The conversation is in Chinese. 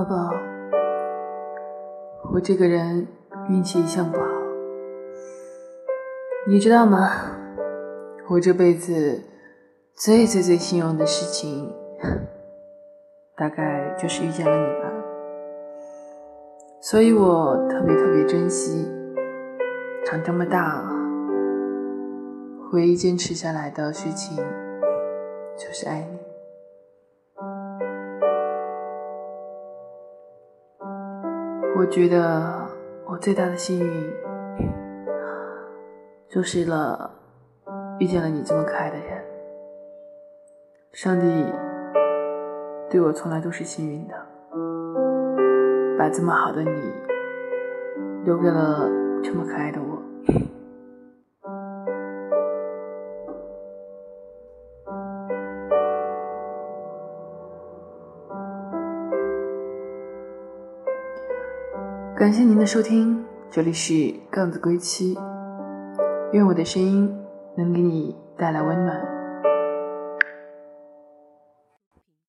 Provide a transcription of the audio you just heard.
宝宝，我这个人运气一向不好，你知道吗？我这辈子最最最幸运的事情，大概就是遇见了你吧。所以我特别特别珍惜，长这么大，唯一坚持下来的事情就是爱你。我觉得我最大的幸运，就是了遇见了你这么可爱的人。上帝对我从来都是幸运的，把这么好的你留给了这么可爱的我。感谢您的收听，这里是杠子归期，愿我的声音能给你带来温暖。